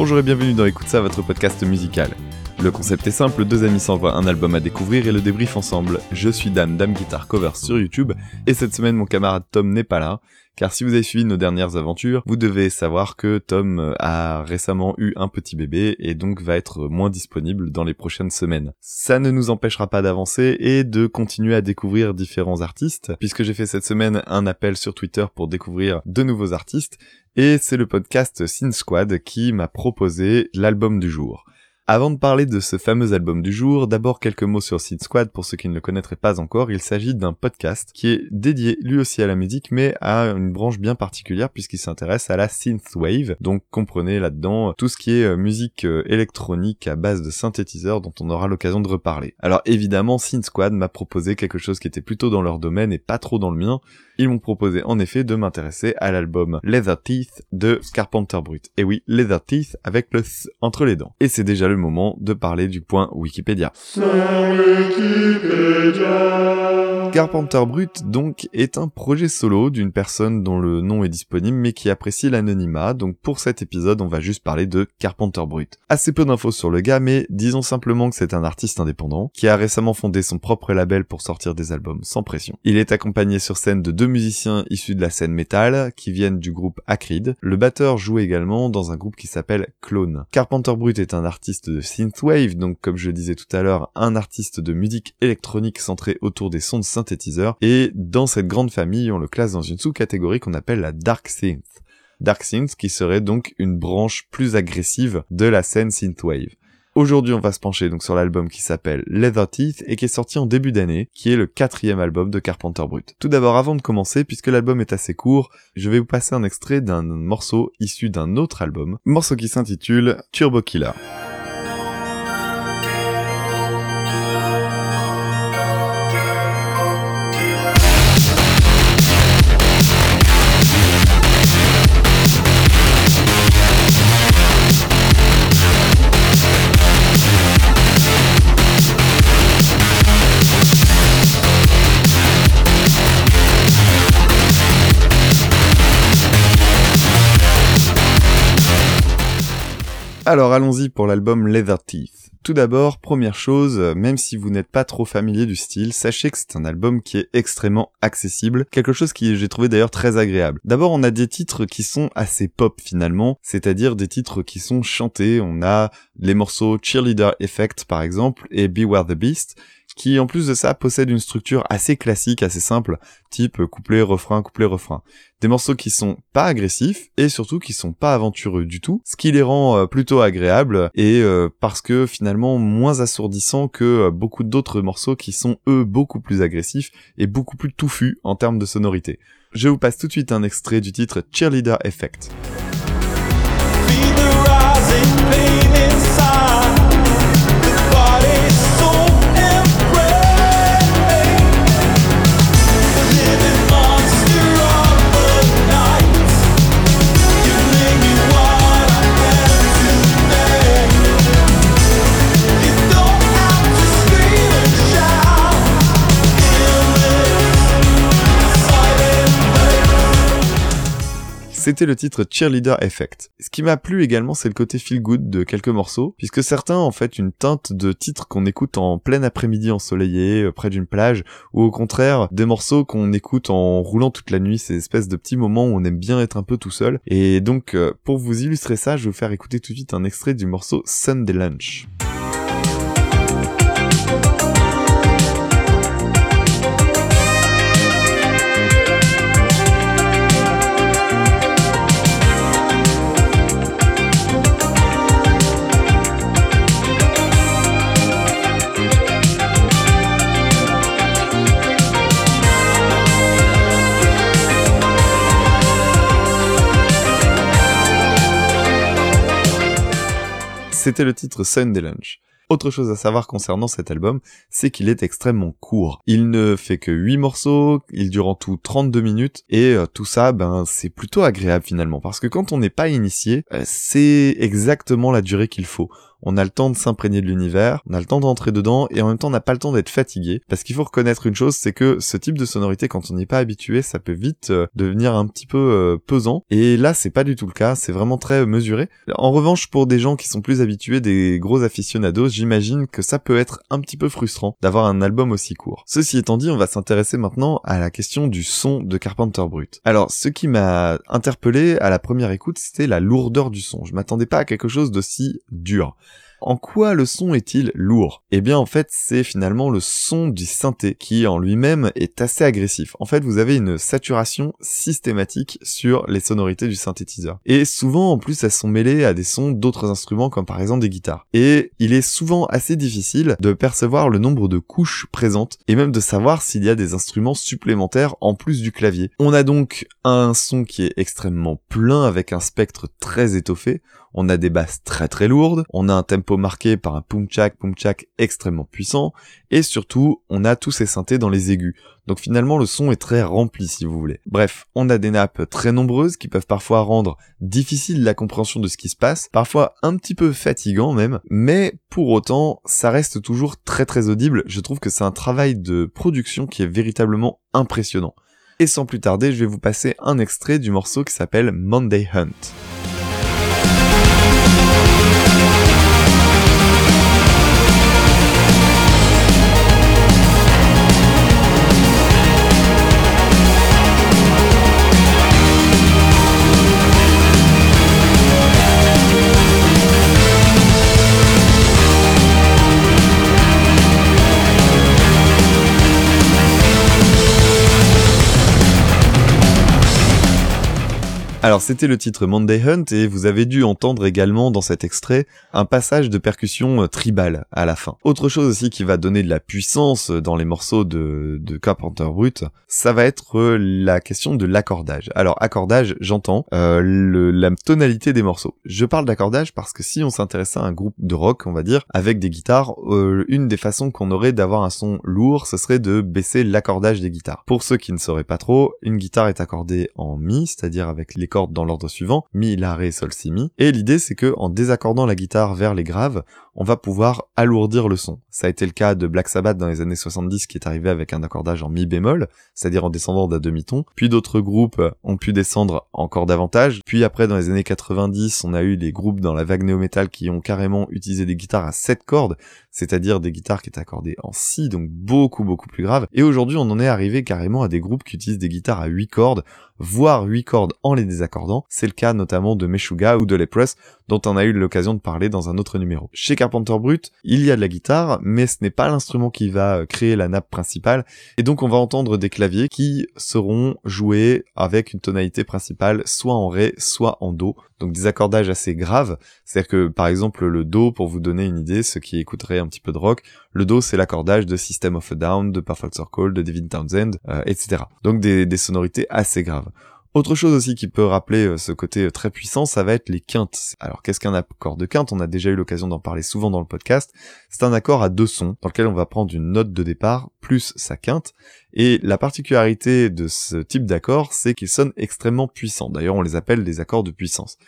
Bonjour et bienvenue dans Écoute ça, votre podcast musical. Le concept est simple, deux amis s'envoient un album à découvrir et le débrief ensemble. Je suis Dan, Dame Guitar Cover sur YouTube, et cette semaine mon camarade Tom n'est pas là, car si vous avez suivi nos dernières aventures, vous devez savoir que Tom euh, a récemment eu un petit bébé et donc va être moins disponible dans les prochaines semaines. Ça ne nous empêchera pas d'avancer et de continuer à découvrir différents artistes, puisque j'ai fait cette semaine un appel sur Twitter pour découvrir de nouveaux artistes, et c'est le podcast Sin Squad qui m'a proposé l'album du jour. Avant de parler de ce fameux album du jour, d'abord quelques mots sur Seed Squad pour ceux qui ne le connaîtraient pas encore. Il s'agit d'un podcast qui est dédié lui aussi à la musique mais à une branche bien particulière puisqu'il s'intéresse à la synthwave. Donc comprenez là-dedans tout ce qui est euh, musique euh, électronique à base de synthétiseurs dont on aura l'occasion de reparler. Alors évidemment, Synth Squad m'a proposé quelque chose qui était plutôt dans leur domaine et pas trop dans le mien. Ils m'ont proposé en effet de m'intéresser à l'album Leather Teeth de Carpenter Brut. Et oui, Leather Teeth avec le S entre les dents. Et c'est déjà le moment de parler du point Wikipédia. Carpenter Brut, donc, est un projet solo d'une personne dont le nom est disponible mais qui apprécie l'anonymat, donc pour cet épisode, on va juste parler de Carpenter Brut. Assez peu d'infos sur le gars, mais disons simplement que c'est un artiste indépendant, qui a récemment fondé son propre label pour sortir des albums sans pression. Il est accompagné sur scène de deux musiciens issus de la scène metal, qui viennent du groupe Acrid. Le batteur joue également dans un groupe qui s'appelle Clone. Carpenter Brut est un artiste de synthwave, donc comme je disais tout à l'heure, un artiste de musique électronique centré autour des sons de synthétiseurs, et dans cette grande famille, on le classe dans une sous-catégorie qu'on appelle la Dark Synth. Dark Synth qui serait donc une branche plus agressive de la scène synthwave. Aujourd'hui, on va se pencher donc sur l'album qui s'appelle Leather Teeth et qui est sorti en début d'année, qui est le quatrième album de Carpenter Brut. Tout d'abord, avant de commencer, puisque l'album est assez court, je vais vous passer un extrait d'un morceau issu d'un autre album, morceau qui s'intitule Turbo Killer. Alors allons-y pour l'album Leather Teeth. Tout d'abord, première chose, même si vous n'êtes pas trop familier du style, sachez que c'est un album qui est extrêmement accessible, quelque chose qui j'ai trouvé d'ailleurs très agréable. D'abord, on a des titres qui sont assez pop finalement, c'est-à-dire des titres qui sont chantés, on a les morceaux Cheerleader Effect par exemple et Beware the Beast, qui en plus de ça possède une structure assez classique, assez simple, type couplet, refrain, couplet, refrain. Des morceaux qui sont pas agressifs et surtout qui sont pas aventureux du tout, ce qui les rend euh, plutôt agréables et euh, parce que finalement moins assourdissants que euh, beaucoup d'autres morceaux qui sont eux beaucoup plus agressifs et beaucoup plus touffus en termes de sonorité. Je vous passe tout de suite un extrait du titre Cheerleader Effect. C'était le titre Cheerleader Effect. Ce qui m'a plu également, c'est le côté feel good de quelques morceaux, puisque certains ont fait une teinte de titres qu'on écoute en plein après-midi ensoleillé, euh, près d'une plage, ou au contraire, des morceaux qu'on écoute en roulant toute la nuit, ces espèces de petits moments où on aime bien être un peu tout seul. Et donc, euh, pour vous illustrer ça, je vais vous faire écouter tout de suite un extrait du morceau Sunday Lunch. C'était le titre Sunday Lunch. Autre chose à savoir concernant cet album, c'est qu'il est extrêmement court. Il ne fait que 8 morceaux, il dure en tout 32 minutes, et euh, tout ça, ben, c'est plutôt agréable finalement, parce que quand on n'est pas initié, euh, c'est exactement la durée qu'il faut. On a le temps de s'imprégner de l'univers, on a le temps d'entrer dedans et en même temps on n'a pas le temps d'être fatigué parce qu'il faut reconnaître une chose, c'est que ce type de sonorité quand on n'y est pas habitué, ça peut vite euh, devenir un petit peu euh, pesant et là c'est pas du tout le cas, c'est vraiment très mesuré. En revanche pour des gens qui sont plus habitués, des gros aficionados, j'imagine que ça peut être un petit peu frustrant d'avoir un album aussi court. Ceci étant dit, on va s'intéresser maintenant à la question du son de Carpenter Brut. Alors ce qui m'a interpellé à la première écoute, c'était la lourdeur du son. Je m'attendais pas à quelque chose d'aussi dur. En quoi le son est-il lourd? Eh bien en fait c'est finalement le son du synthé qui en lui-même est assez agressif. En fait vous avez une saturation systématique sur les sonorités du synthétiseur. Et souvent en plus elles sont mêlées à des sons d'autres instruments comme par exemple des guitares. Et il est souvent assez difficile de percevoir le nombre de couches présentes et même de savoir s'il y a des instruments supplémentaires en plus du clavier. On a donc un son qui est extrêmement plein avec un spectre très étoffé on a des basses très très lourdes, on a un tempo marqué par un pum-chak, pum-chak extrêmement puissant, et surtout, on a tous ces synthés dans les aigus. Donc finalement, le son est très rempli si vous voulez. Bref, on a des nappes très nombreuses qui peuvent parfois rendre difficile la compréhension de ce qui se passe, parfois un petit peu fatigant même, mais pour autant, ça reste toujours très très audible. Je trouve que c'est un travail de production qui est véritablement impressionnant. Et sans plus tarder, je vais vous passer un extrait du morceau qui s'appelle Monday Hunt. Alors c'était le titre Monday Hunt et vous avez dû entendre également dans cet extrait un passage de percussion euh, tribal à la fin. Autre chose aussi qui va donner de la puissance dans les morceaux de, de Carpenter Brut, ça va être euh, la question de l'accordage. Alors accordage, j'entends euh, la tonalité des morceaux. Je parle d'accordage parce que si on s'intéressait à un groupe de rock, on va dire, avec des guitares, une des façons qu'on aurait d'avoir un son lourd, ce serait de baisser l'accordage des guitares. Pour ceux qui ne sauraient pas trop, une guitare est accordée en mi, c'est-à-dire avec les cordes dans l'ordre suivant, mi, la, ré, sol, si, mi. Et l'idée c'est que en désaccordant la guitare vers les graves, on va pouvoir alourdir le son. Ça a été le cas de Black Sabbath dans les années 70 qui est arrivé avec un accordage en mi bémol, c'est-à-dire en descendant d'un demi-ton. Puis d'autres groupes ont pu descendre encore davantage. Puis après dans les années 90, on a eu des groupes dans la vague néo-metal qui ont carrément utilisé des guitares à 7 cordes, c'est-à-dire des guitares qui étaient accordées en si, donc beaucoup beaucoup plus grave. Et aujourd'hui, on en est arrivé carrément à des groupes qui utilisent des guitares à 8 cordes, voire 8 cordes en les désaccordant. C'est le cas notamment de Meshuga ou de Lepress, dont on a eu l'occasion de parler dans un autre numéro. Carpenter Brut, il y a de la guitare, mais ce n'est pas l'instrument qui va créer la nappe principale, et donc on va entendre des claviers qui seront joués avec une tonalité principale soit en ré, soit en do, donc des accordages assez graves, c'est-à-dire que par exemple le do, pour vous donner une idée, ceux qui écouteraient un petit peu de rock, le do c'est l'accordage de System of a Down, de Perfect Circle, de Devin Townsend, euh, etc. Donc des sonorités assez graves. Autre chose aussi qui peut rappeler euh, ce côté euh, très puissant, ça va être les quintes. Alors qu'est-ce qu'un accord de quinte? On a déjà eu l'occasion d'en parler souvent dans le podcast. C'est un accord à deux sons dans lequel on va prendre une note de départ plus sa quinte. Et la particularité de ce type d'accord, c'est qu'ils sonnent extrêmement puissants. D'ailleurs, on les appelle des accords de puissance.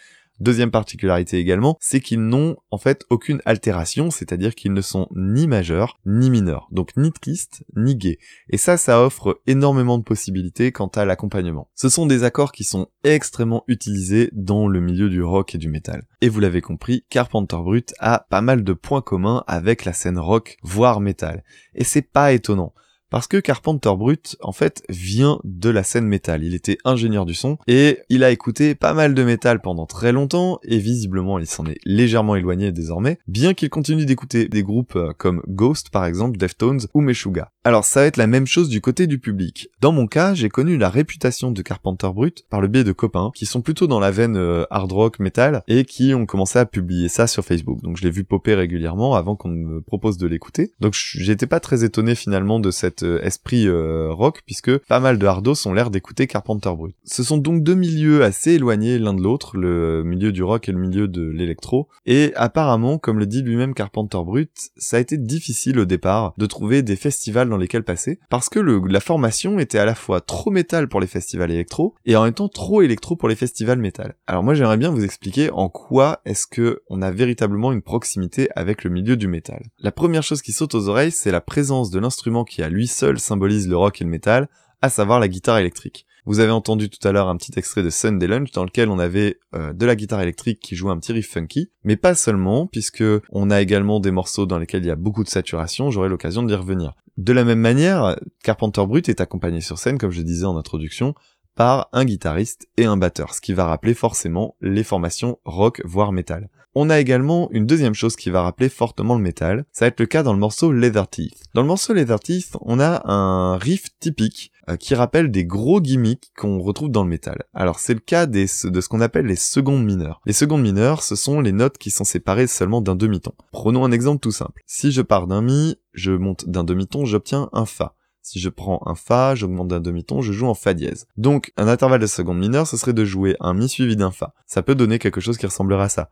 Deuxième particularité également, c'est qu'ils n'ont en fait aucune altération, c'est-à-dire qu'ils ne sont ni majeurs ni mineurs, donc ni twist ni gay. Et ça, ça offre énormément de possibilités quant à l'accompagnement. Ce sont des accords qui sont extrêmement utilisés dans le milieu du rock et du métal. Et vous l'avez compris, Carpenter Brut a pas mal de points communs avec la scène rock, voire métal. Et c'est pas étonnant. Parce que Carpenter Brut, en fait, vient de la scène métal. Il était ingénieur du son et il a écouté pas mal de métal pendant très longtemps et visiblement il s'en est légèrement éloigné désormais, bien qu'il continue d'écouter des groupes euh, comme Ghost par exemple, Deftones ou Meshuga. Alors ça va être la même chose du côté du public. Dans mon cas, j'ai connu la réputation de Carpenter Brut par le biais de copains qui sont plutôt dans la veine euh, hard rock metal et qui ont commencé à publier ça sur Facebook. Donc je l'ai vu popper régulièrement avant qu'on me propose de l'écouter. Donc j'étais pas très étonné finalement de cette euh, esprit euh, rock puisque pas mal de hardos ont l'air d'écouter Carpenter Brut. Ce sont donc deux milieux assez éloignés l'un de l'autre, le milieu du rock et le milieu de l'électro, et apparemment, comme le dit lui-même Carpenter Brut, ça a été difficile au départ de trouver des festivals dans lesquels passer parce que la formation était à la fois trop métal pour les festivals électro et en même temps trop électro pour les festivals métal. Alors moi j'aimerais bien vous expliquer en quoi est-ce que on a véritablement une proximité avec le milieu du métal. La première chose qui saute aux oreilles, c'est la présence de l'instrument qui à lui seul symbolise le rock et le métal, à savoir la guitare électrique. Vous avez entendu tout à l'heure un petit extrait de Sunday Lunch dans lequel on avait euh, de la guitare électrique qui jouait un petit riff funky, mais pas seulement, puisque on a également des morceaux dans lesquels il y a beaucoup de saturation, j'aurai l'occasion d'y revenir. De la même manière, Carpenter Brut est accompagné sur scène, comme je disais en introduction, par un guitariste et un batteur, ce qui va rappeler forcément les formations rock voire metal. On a également une deuxième chose qui va rappeler fortement le métal, ça va être le cas dans le morceau Leather Teeth. Dans le morceau Leather Teeth, on a un riff typique euh, qui rappelle des gros gimmicks qu'on retrouve dans le métal. Alors c'est le cas de ce qu'on appelle les secondes mineures. Les secondes mineures, ce sont les notes qui sont séparées seulement d'un demi-ton. Prenons un exemple tout simple. Si je pars d'un mi, je monte d'un demi-ton, j'obtiens un fa. Si je prends un Fa, j'augmente d'un demi-ton, je joue en Fa dièse. Donc, un intervalle de seconde mineure, ce serait de jouer un Mi suivi d'un Fa. Ça peut donner quelque chose qui ressemblera à ça.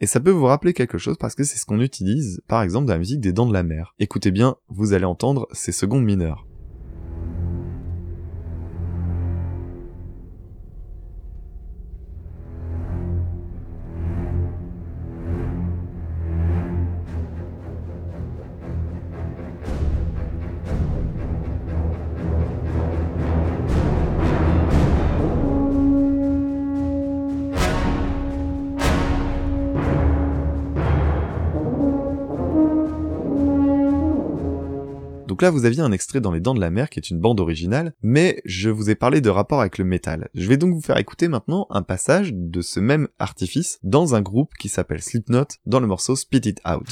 Et ça peut vous rappeler quelque chose parce que c'est ce qu'on utilise, par exemple, dans la musique des Dents de la Mer. Écoutez bien, vous allez entendre ces secondes mineures. Donc là, vous aviez un extrait dans Les Dents de la Mer qui est une bande originale, mais je vous ai parlé de rapport avec le métal. Je vais donc vous faire écouter maintenant un passage de ce même artifice dans un groupe qui s'appelle Slipknot dans le morceau Spit It Out.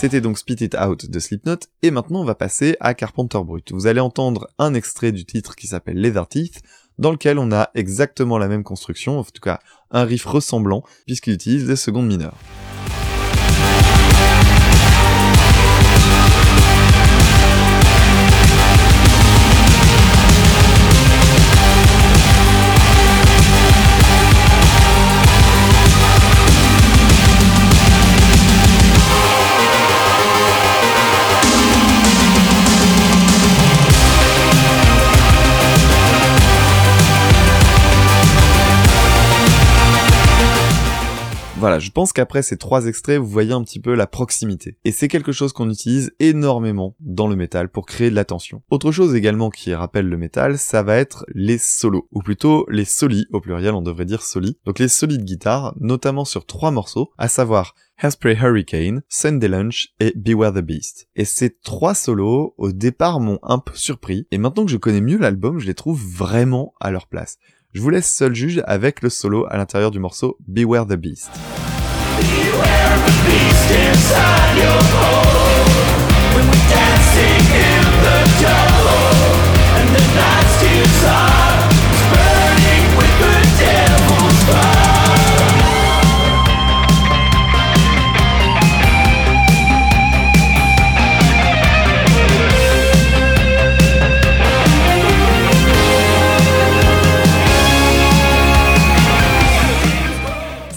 C'était donc Spit It Out de Slipknot, et maintenant on va passer à Carpenter Brut. Vous allez entendre un extrait du titre qui s'appelle Leather Teeth, dans lequel on a exactement la même construction, en tout cas un riff ressemblant, puisqu'il utilise des secondes mineures. Voilà, je pense qu'après ces trois extraits, vous voyez un petit peu la proximité. Et c'est quelque chose qu'on utilise énormément dans le métal pour créer de la tension. Autre chose également qui rappelle le métal, ça va être les solos, ou plutôt les solis, au pluriel on devrait dire solis. Donc les solis de guitare, notamment sur trois morceaux, à savoir Hairspray Hurricane, Sunday Lunch et Beware the Beast. Et ces trois solos, au départ, m'ont un peu surpris, et maintenant que je connais mieux l'album, je les trouve vraiment à leur place. Je vous laisse seul juge avec le solo à l'intérieur du morceau Beware the Beast.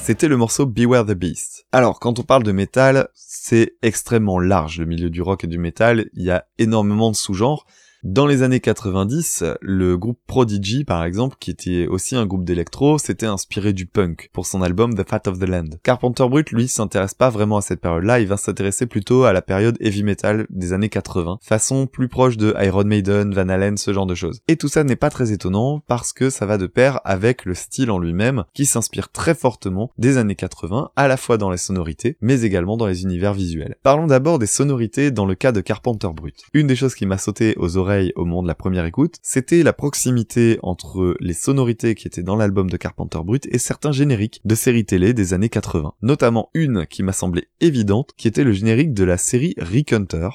C'était le morceau Beware the Beast. Alors, quand on parle de métal, c'est extrêmement large le milieu du rock et du métal, il y a énormément de sous-genres, dans les années 90, le groupe Prodigy, par exemple, qui était aussi un groupe d'électro, s'était inspiré du punk pour son album The Fat of the Land. Carpenter Brut, lui, s'intéresse pas vraiment à cette période-là, il va s'intéresser plutôt à la période heavy metal des années 80, façon plus proche de Iron Maiden, Van Halen, ce genre de choses. Et tout ça n'est pas très étonnant parce que ça va de pair avec le style en lui-même qui s'inspire très fortement des années 80, à la fois dans les sonorités, mais également dans les univers visuels. Parlons d'abord des sonorités dans le cas de Carpenter Brut. Une des choses qui m'a sauté aux oreilles au moment de la première écoute, c'était la proximité entre les sonorités qui étaient dans l'album de Carpenter Brut et certains génériques de séries télé des années 80. Notamment une qui m'a semblé évidente, qui était le générique de la série. Rick Hunter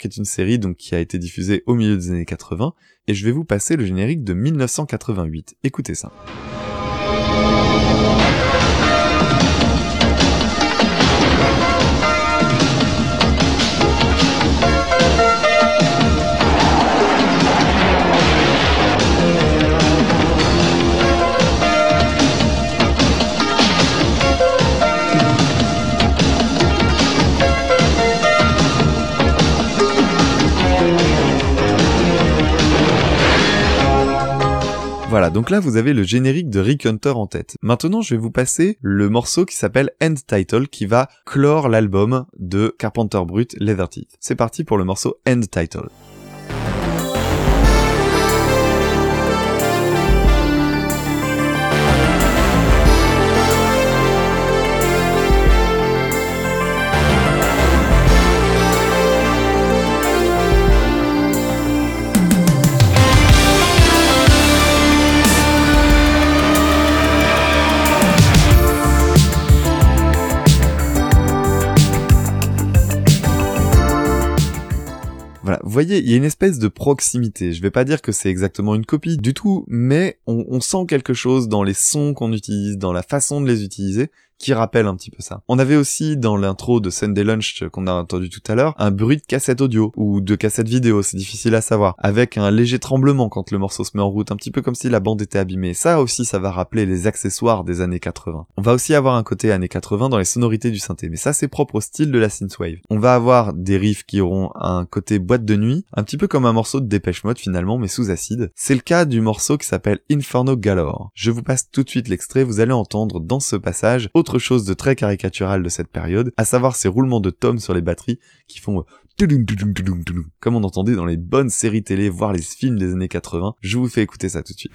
qui est une série donc qui a été diffusée au milieu des années 80 et je vais vous passer le générique de 1988. Écoutez ça. Voilà, donc là vous avez le générique de Rick Hunter en tête. Maintenant je vais vous passer le morceau qui s'appelle End Title qui va clore l'album de Carpenter Brut Leather Teeth. C'est parti pour le morceau End Title. Il y a une espèce de proximité. Je vais pas dire que c'est exactement une copie du tout, mais on sent quelque chose dans les sons qu'on utilise, dans la façon de les utiliser, qui rappelle un petit peu ça. On avait aussi dans l'intro de Sunday Lunch qu'on a entendu tout à l'heure un bruit de cassette audio ou de cassette vidéo, c'est difficile à savoir, avec un léger tremblement quand le morceau se met en route, un petit peu comme si la bande était abîmée. Ça aussi, ça va rappeler les accessoires des années 80. On va aussi avoir un côté années 80 dans les sonorités du synthé, mais ça c'est propre au style de la synthwave. On va avoir des riffs qui auront un côté boîte de nuit, un petit peu comme un morceau de Dépêche Mode finalement, mais sous acide. C'est le cas du morceau qui s'appelle Inferno Galore. Je vous passe tout de suite l'extrait, vous allez entendre dans ce passage autre chose de très caricatural de cette période, à savoir ces roulements de tomes sur les batteries qui font euh, comme on entendait dans les bonnes séries télé, voire les films des années 80. Je vous fais écouter ça tout de suite.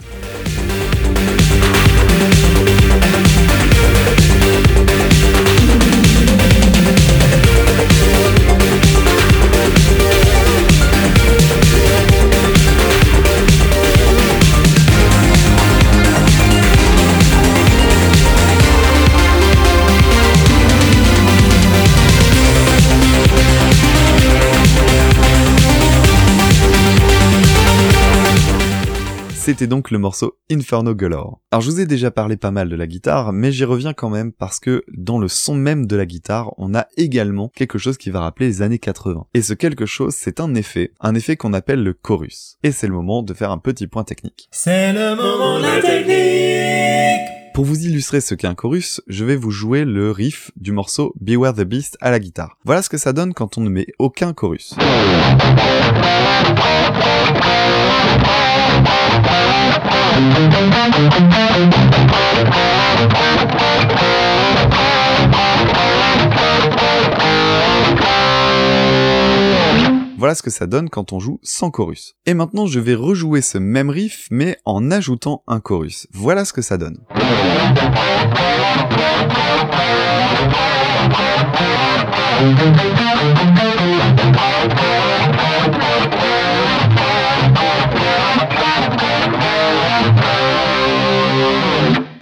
C'était donc le morceau Inferno Galore. Alors je vous ai déjà parlé pas mal de la guitare, mais j'y reviens quand même parce que dans le son même de la guitare, on a également quelque chose qui va rappeler les années 80. Et ce quelque chose, c'est un effet, un effet qu'on appelle le chorus. Et c'est le moment de faire un petit point technique. C'est le moment de la technique pour vous illustrer ce qu'est un chorus, je vais vous jouer le riff du morceau Beware the Beast à la guitare. Voilà ce que ça donne quand on ne met aucun chorus. Voilà ce que ça donne quand on joue sans chorus. Et maintenant je vais rejouer ce même riff mais en ajoutant un chorus. Voilà ce que ça donne.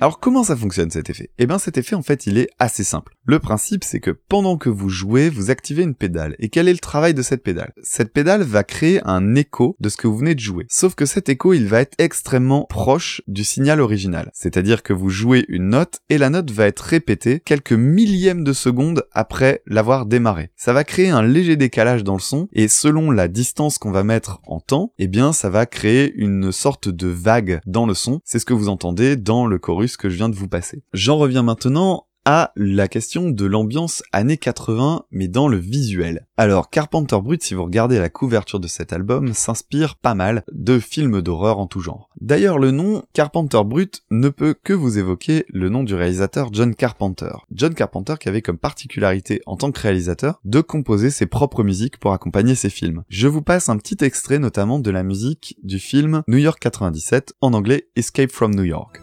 Alors comment ça fonctionne cet effet? Eh bien cet effet en fait il est assez simple. Le principe c'est que pendant que vous jouez, vous activez une pédale. Et quel est le travail de cette pédale? Cette pédale va créer un écho de ce que vous venez de jouer. Sauf que cet écho il va être extrêmement proche du signal original. C'est-à-dire que vous jouez une note et la note va être répétée quelques millièmes de seconde après l'avoir démarré. Ça va créer un léger décalage dans le son et selon la distance qu'on va mettre en temps, eh bien ça va créer une sorte de vague dans le son. C'est ce que vous entendez dans le chorus que je viens de vous passer. J'en reviens maintenant à la question de l'ambiance années 80, mais dans le visuel. Alors, Carpenter Brut, si vous regardez la couverture de cet album, s'inspire pas mal de films d'horreur en tout genre. D'ailleurs, le nom Carpenter Brut ne peut que vous évoquer le nom du réalisateur John Carpenter. John Carpenter qui avait comme particularité en tant que réalisateur de composer ses propres musiques pour accompagner ses films. Je vous passe un petit extrait notamment de la musique du film New York 97, en anglais Escape from New York.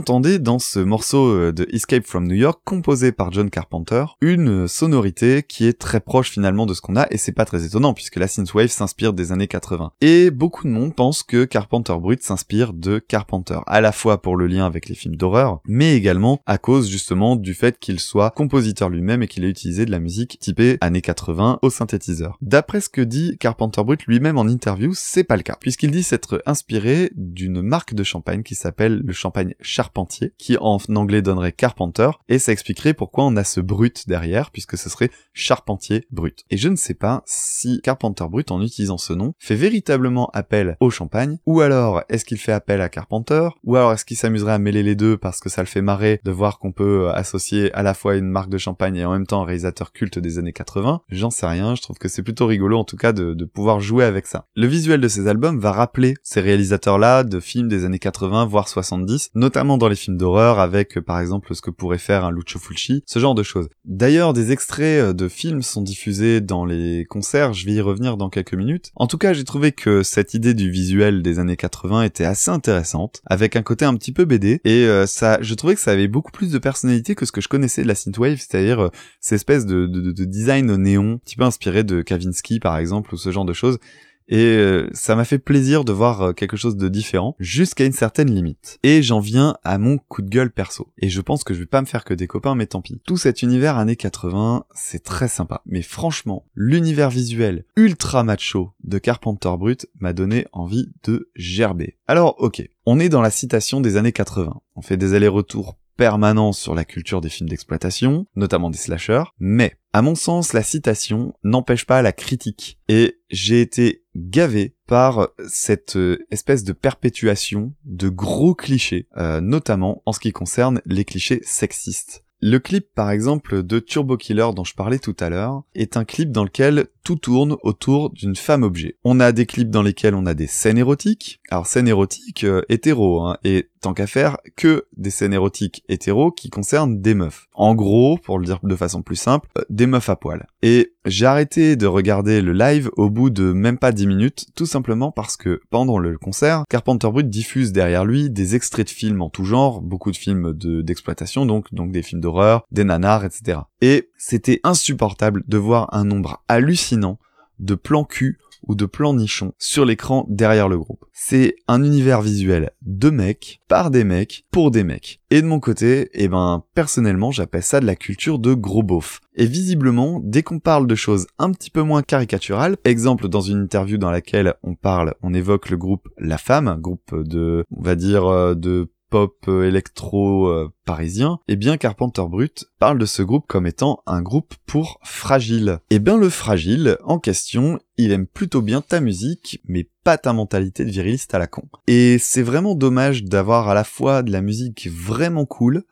Entendez dans ce morceau euh, de Escape from New York composé par John Carpenter une sonorité qui est très proche finalement de ce qu'on a et c'est pas très étonnant puisque la synthwave s'inspire des années 80. Et beaucoup de monde pense que Carpenter Brut s'inspire de Carpenter, à la fois pour le lien avec les films d'horreur, mais également à cause justement du fait qu'il soit compositeur lui-même et qu'il ait utilisé de la musique typée années 80 au synthétiseur. D'après ce que dit Carpenter Brut lui-même en interview, c'est pas le cas, puisqu'il dit s'être inspiré d'une marque de champagne qui s'appelle le champagne Charpentier, qui en anglais donnerait Carpenter, et ça expliquerait pourquoi on a ce brut derrière, puisque ce serait Charpentier Brut. Et je ne sais pas si Carpenter Brut, en utilisant ce nom, fait véritablement appel au champagne, ou alors est-ce qu'il fait appel à Carpenter, ou alors est-ce qu'il s'amuserait à mêler les deux parce que ça le fait marrer de voir qu'on peut associer à la fois une marque de champagne et en même temps un réalisateur culte des années 80 J'en sais rien, je trouve que c'est plutôt rigolo en tout cas de, de pouvoir jouer avec ça. Le visuel de ces albums va rappeler ces réalisateurs-là de films des années 80 voire 70, notamment dans les films d'horreur avec par exemple ce que pourrait faire un Lucio Fulci, ce genre de choses. D'ailleurs, des extraits de films sont diffusés dans les concerts, je vais y revenir dans quelques minutes. En tout cas, j'ai trouvé que cette idée du visuel des années 80 était assez intéressante, avec un côté un petit peu BD, et euh, ça, je trouvais que ça avait beaucoup plus de personnalité que ce que je connaissais de la synthwave, c'est-à-dire euh, cette espèce de design néon, un petit peu inspiré de Kavinsky par exemple, ou ce genre de choses et euh, ça m'a fait plaisir de voir euh, quelque chose de différent jusqu'à une certaine limite. Et j'en viens à mon coup de gueule perso. Et je pense que je vais pas me faire que des copains, mais tant pis. Tout cet univers années 80, c'est très sympa. Mais franchement, l'univers visuel ultra macho de Carpenter Brut m'a donné envie de gerber. Alors ok, on est dans la citation des années 80. On fait des allers-retours permanents sur la culture des films d'exploitation, notamment des slashers, mais à mon sens, la citation n'empêche pas la critique. Et j'ai été gavé par cette euh, espèce de perpétuation de gros clichés, euh, notamment en ce qui concerne les clichés sexistes. Le clip par exemple de Turbo Killer dont je parlais tout à l'heure est un clip dans lequel tout tourne autour d'une femme objet. On a des clips dans lesquels on a des scènes érotiques, alors scènes érotiques euh, hétéro, hein, et tant qu'à faire que des scènes érotiques hétéro qui concernent des meufs. En gros, pour le dire de façon plus simple, euh, des meufs à poil. Et j'ai arrêté de regarder le live au bout de même pas 10 minutes, tout simplement parce que pendant le concert, Carpenter Brut diffuse derrière lui des extraits de films en tout genre, beaucoup de films d'exploitation donc, donc des films d'horreur, des nanars, etc. Et c'était insupportable de voir un nombre hallucinant de plans cul ou de plans nichons sur l'écran derrière le groupe. C'est un univers visuel de mecs, par des mecs, pour des mecs. Et de mon côté, eh ben, personnellement, j'appelle ça de la culture de gros beauf. Et visiblement, dès qu'on parle de choses un petit peu moins caricaturales, exemple dans une interview dans laquelle on parle, on évoque le groupe La Femme, groupe de, on va dire, euh, de pop euh, électro euh, parisien, eh bien Carpenter Brut parle de ce groupe comme étant un groupe pour fragile. Eh bien le fragile en question, il aime plutôt bien ta musique, mais pas ta mentalité de viriliste à la con. Et c'est vraiment dommage d'avoir à la fois de la musique vraiment cool,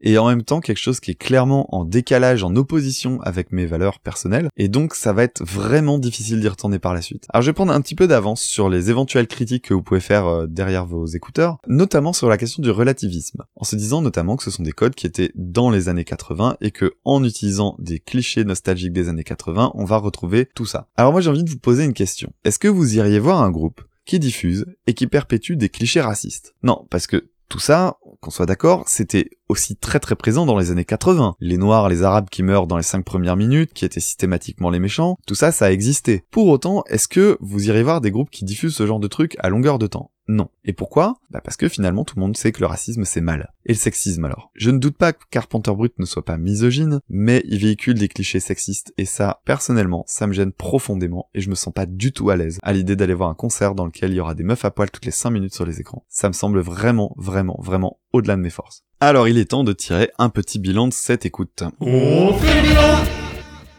et en même temps quelque chose qui est clairement en décalage, en opposition avec mes valeurs personnelles, et donc ça va être vraiment difficile d'y retourner par la suite. Alors je vais prendre un petit peu d'avance sur les éventuelles critiques que vous pouvez faire euh, derrière vos écouteurs, notamment sur la question du relativisme, en se disant notamment que ce sont des codes qui étaient dans les années 80 et que en utilisant des clichés nostalgiques des années 80, on va retrouver tout ça. Alors moi j'ai envie de vous poser une question. Est-ce que vous iriez voir un groupe qui diffuse et qui perpétue des clichés racistes? Non, parce que tout ça, qu'on soit d'accord, c'était aussi très très présent dans les années 80. Les Noirs, les Arabes qui meurent dans les cinq premières minutes, qui étaient systématiquement les méchants, tout ça, ça a existé. Pour autant, est-ce que vous irez voir des groupes qui diffusent ce genre de trucs à longueur de temps? Non. Et pourquoi? Bah parce que finalement tout le monde sait que le racisme c'est mal. Et le sexisme alors? Je ne doute pas que Carpenter Brut ne soit pas misogyne, mais il véhicule des clichés sexistes et ça, personnellement, ça me gêne profondément et je me sens pas du tout à l'aise à l'idée d'aller voir un concert dans lequel il y aura des meufs à poil toutes les 5 minutes sur les écrans. Ça me semble vraiment, vraiment, vraiment au-delà de mes forces. Alors il est temps de tirer un petit bilan de cette écoute. On fait le bilan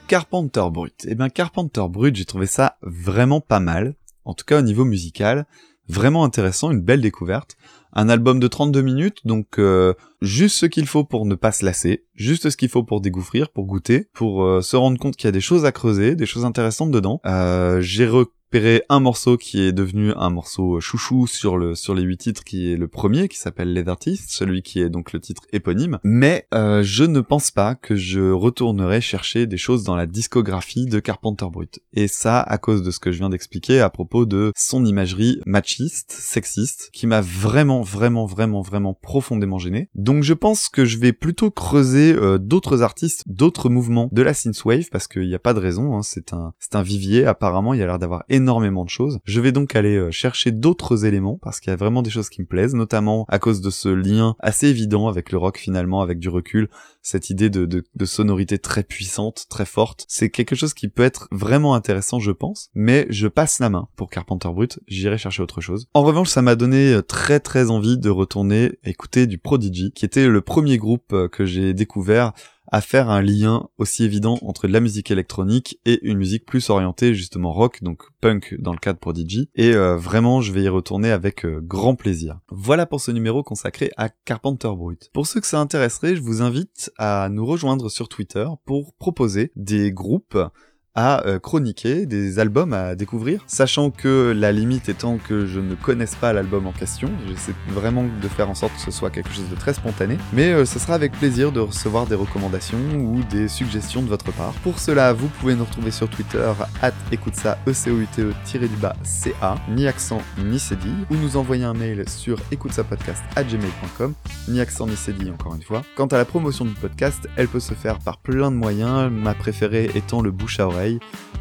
Carpenter Brut. Eh ben Carpenter Brut, j'ai trouvé ça vraiment pas mal. En tout cas au niveau musical vraiment intéressant, une belle découverte. Un album de 32 minutes, donc euh, juste ce qu'il faut pour ne pas se lasser, juste ce qu'il faut pour découvrir, pour goûter, pour euh, se rendre compte qu'il y a des choses à creuser, des choses intéressantes dedans. Euh, j'ai repéré un morceau qui est devenu un morceau chouchou sur le sur les huit titres, qui est le premier, qui s'appelle Les Artistes, celui qui est donc le titre éponyme. Mais euh, je ne pense pas que je retournerai chercher des choses dans la discographie de Carpenter Brut. Et ça, à cause de ce que je viens d'expliquer à propos de son imagerie machiste, sexiste, qui m'a vraiment, vraiment, vraiment, vraiment profondément gêné. Donc je pense que je vais plutôt creuser euh, d'autres artistes, d'autres mouvements de la synthwave, parce qu'il n'y a pas de raison, hein, c'est un, c'est un vivier, apparemment il a l'air d'avoir de choses. Je vais donc aller euh, chercher d'autres éléments, parce qu'il y a vraiment des choses qui me plaisent, notamment à cause de ce lien assez évident avec le rock finalement, avec du recul, cette idée de sonorité très puissante, très forte. C'est quelque chose qui peut être vraiment intéressant, je pense, mais je passe la main pour Carpenter Brut, j'irai chercher autre chose. En revanche, ça m'a donné euh, très très envie de retourner écouter du Prodigy, qui était le premier groupe euh, que j'ai découvert à faire un lien aussi évident entre de la musique électronique et une musique plus orientée justement rock, donc punk dans le cas de Prodigy. Et euh, vraiment, je vais y retourner avec euh, grand plaisir. Voilà pour ce numéro consacré à Carpenter Brut. Pour ceux que ça intéresserait, je vous invite à nous rejoindre sur Twitter pour proposer des groupes à euh, chroniquer, des albums à découvrir, sachant que la limite étant que je ne connaisse pas l'album en question, j'essaie vraiment de faire en sorte que ce soit quelque chose de très spontané, mais euh, ce sera avec plaisir de recevoir des recommandations ou des suggestions de votre part. Pour cela, vous pouvez nous retrouver sur Twitter, at écoute ça, e c o u t e du bas ca, ni accent ni cédille, ou nous envoyer un mail sur écoute ça podcast gmail.com, ni accent ni cédille encore une fois. Quant à la promotion du podcast, elle peut se faire par plein de moyens, ma préférée étant le bouche à oreille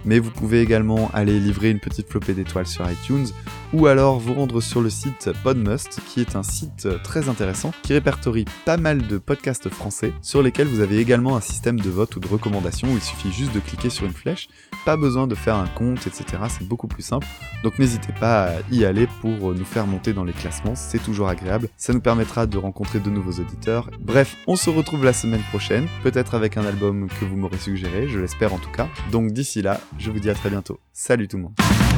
mais vous pouvez également aller livrer une petite flopée d'étoiles sur iTunes ou alors vous rendre sur le site Podmust qui est un site très intéressant qui répertorie pas mal de podcasts français sur lesquels vous avez également un système de vote ou de recommandation où il suffit juste de cliquer sur une flèche, pas besoin de faire un compte, etc. C'est beaucoup plus simple. Donc n'hésitez pas à y aller pour nous faire monter dans les classements, c'est toujours agréable. Ça nous permettra de rencontrer de nouveaux auditeurs. Bref, on se retrouve la semaine prochaine, peut-être avec un album que vous m'aurez suggéré, je l'espère en tout cas. Donc d'ici là, je vous dis à très bientôt. Salut tout le monde.